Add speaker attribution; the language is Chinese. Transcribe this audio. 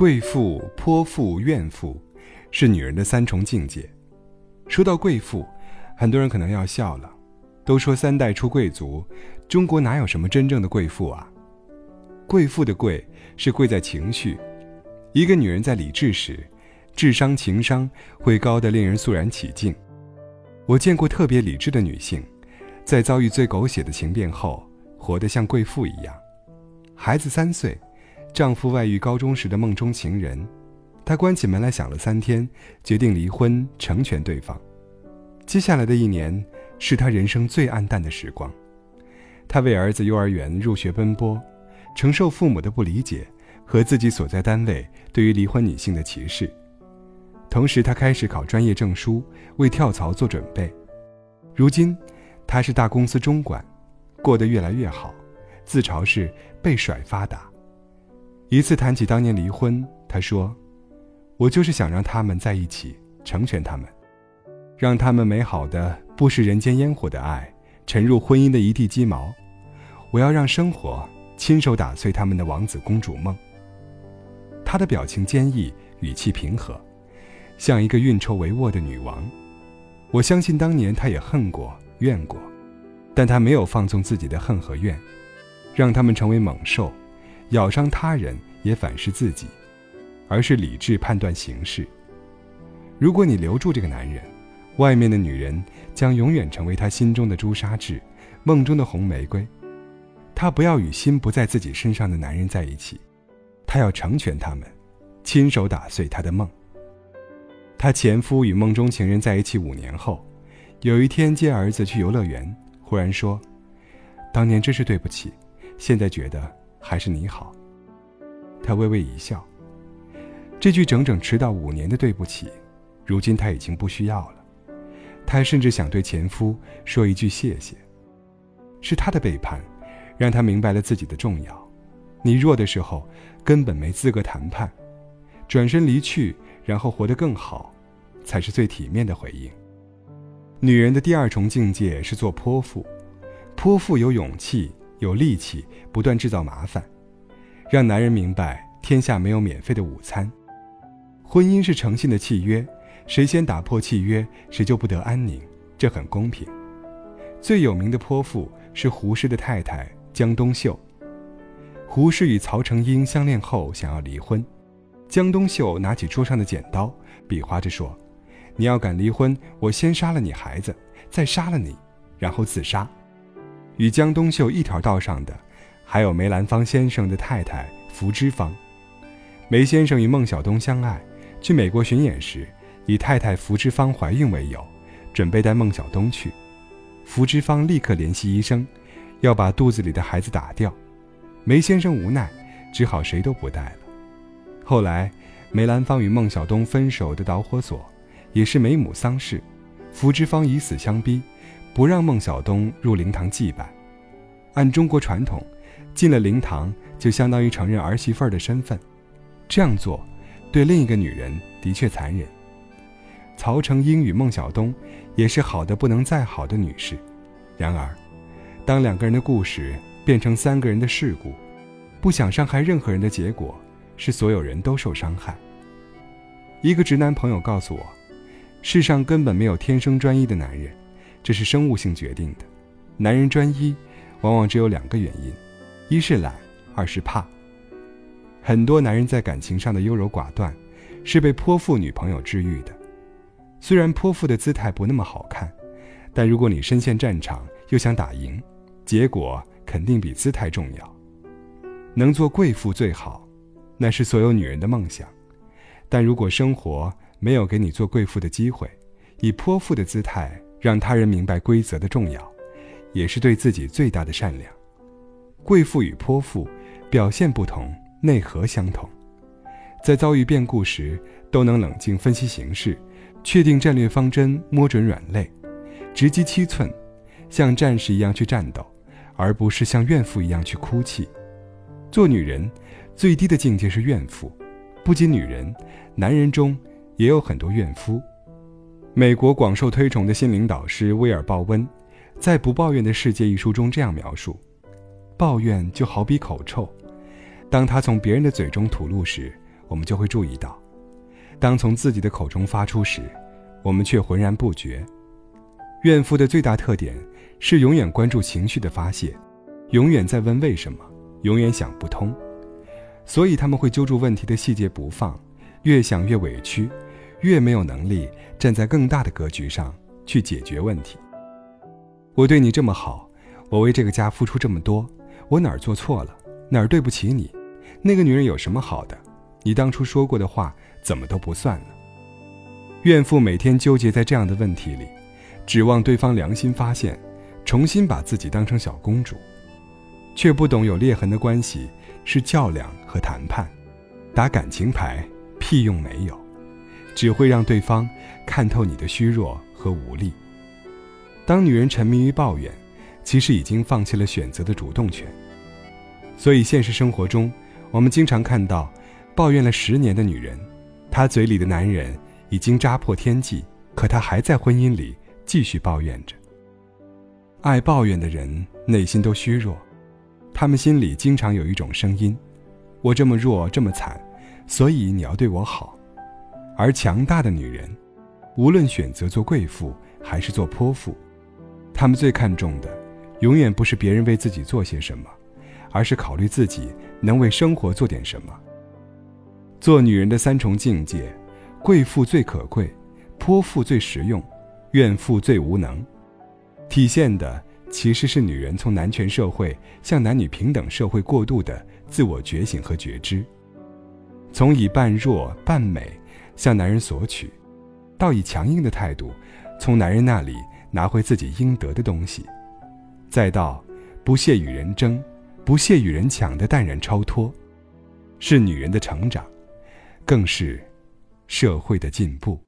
Speaker 1: 贵妇、泼妇、怨妇，是女人的三重境界。说到贵妇，很多人可能要笑了。都说三代出贵族，中国哪有什么真正的贵妇啊？贵妇的贵是贵在情绪。一个女人在理智时，智商、情商会高得令人肃然起敬。我见过特别理智的女性，在遭遇最狗血的情变后，活得像贵妇一样。孩子三岁，丈夫外遇高中时的梦中情人，她关起门来想了三天，决定离婚，成全对方。接下来的一年，是她人生最暗淡的时光。她为儿子幼儿园入学奔波，承受父母的不理解和自己所在单位对于离婚女性的歧视。同时，她开始考专业证书，为跳槽做准备。如今，她是大公司中管，过得越来越好，自嘲是被甩发达。一次谈起当年离婚，他说：“我就是想让他们在一起，成全他们。”让他们美好的不食人间烟火的爱，沉入婚姻的一地鸡毛。我要让生活亲手打碎他们的王子公主梦。他的表情坚毅，语气平和，像一个运筹帷幄的女王。我相信当年他也恨过、怨过，但他没有放纵自己的恨和怨，让他们成为猛兽，咬伤他人也反噬自己，而是理智判断形势。如果你留住这个男人，外面的女人将永远成为他心中的朱砂痣，梦中的红玫瑰。他不要与心不在自己身上的男人在一起，他要成全他们，亲手打碎他的梦。她前夫与梦中情人在一起五年后，有一天接儿子去游乐园，忽然说：“当年真是对不起，现在觉得还是你好。”他微微一笑。这句整整迟到五年的对不起，如今他已经不需要了。她甚至想对前夫说一句谢谢。是他的背叛，让她明白了自己的重要。你弱的时候，根本没资格谈判。转身离去，然后活得更好，才是最体面的回应。女人的第二重境界是做泼妇。泼妇有勇气，有力气，不断制造麻烦，让男人明白天下没有免费的午餐。婚姻是诚信的契约。谁先打破契约，谁就不得安宁，这很公平。最有名的泼妇是胡适的太太江冬秀。胡适与曹成英相恋后想要离婚，江冬秀拿起桌上的剪刀，比划着说：“你要敢离婚，我先杀了你孩子，再杀了你，然后自杀。”与江冬秀一条道上的，还有梅兰芳先生的太太福芝芳。梅先生与孟小冬相爱，去美国巡演时。以太太福芝芳怀孕为由，准备带孟小冬去。福芝芳立刻联系医生，要把肚子里的孩子打掉。梅先生无奈，只好谁都不带了。后来，梅兰芳与孟小冬分手的导火索，也是梅母丧事。福芝芳以死相逼，不让孟小冬入灵堂祭拜。按中国传统，进了灵堂就相当于承认儿媳妇儿的身份。这样做，对另一个女人的确残忍。曹成英与孟小冬也是好的不能再好的女士，然而，当两个人的故事变成三个人的事故，不想伤害任何人的结果是所有人都受伤害。一个直男朋友告诉我，世上根本没有天生专一的男人，这是生物性决定的。男人专一，往往只有两个原因：一是懒，二是怕。很多男人在感情上的优柔寡断，是被泼妇女朋友治愈的。虽然泼妇的姿态不那么好看，但如果你身陷战场又想打赢，结果肯定比姿态重要。能做贵妇最好，那是所有女人的梦想。但如果生活没有给你做贵妇的机会，以泼妇的姿态让他人明白规则的重要，也是对自己最大的善良。贵妇与泼妇表现不同，内核相同，在遭遇变故时都能冷静分析形势。确定战略方针，摸准软肋，直击七寸，像战士一样去战斗，而不是像怨妇一样去哭泣。做女人，最低的境界是怨妇。不仅女人，男人中也有很多怨夫。美国广受推崇的心灵导师威尔·鲍温，在《不抱怨的世界》一书中这样描述：抱怨就好比口臭，当他从别人的嘴中吐露时，我们就会注意到，当从自己的口中发出时，我们却浑然不觉。怨妇的最大特点是永远关注情绪的发泄，永远在问为什么，永远想不通，所以他们会揪住问题的细节不放，越想越委屈，越没有能力站在更大的格局上去解决问题。我对你这么好，我为这个家付出这么多，我哪儿做错了，哪儿对不起你？那个女人有什么好的？你当初说过的话怎么都不算了？怨妇每天纠结在这样的问题里。指望对方良心发现，重新把自己当成小公主，却不懂有裂痕的关系是较量和谈判，打感情牌屁用没有，只会让对方看透你的虚弱和无力。当女人沉迷于抱怨，其实已经放弃了选择的主动权。所以现实生活中，我们经常看到抱怨了十年的女人，她嘴里的男人已经扎破天际，可她还在婚姻里。继续抱怨着。爱抱怨的人内心都虚弱，他们心里经常有一种声音：“我这么弱，这么惨，所以你要对我好。”而强大的女人，无论选择做贵妇还是做泼妇，她们最看重的，永远不是别人为自己做些什么，而是考虑自己能为生活做点什么。做女人的三重境界：贵妇最可贵，泼妇最实用。怨妇最无能，体现的其实是女人从男权社会向男女平等社会过渡的自我觉醒和觉知。从以半弱半美向男人索取，到以强硬的态度从男人那里拿回自己应得的东西，再到不屑与人争、不屑与人抢的淡然超脱，是女人的成长，更是社会的进步。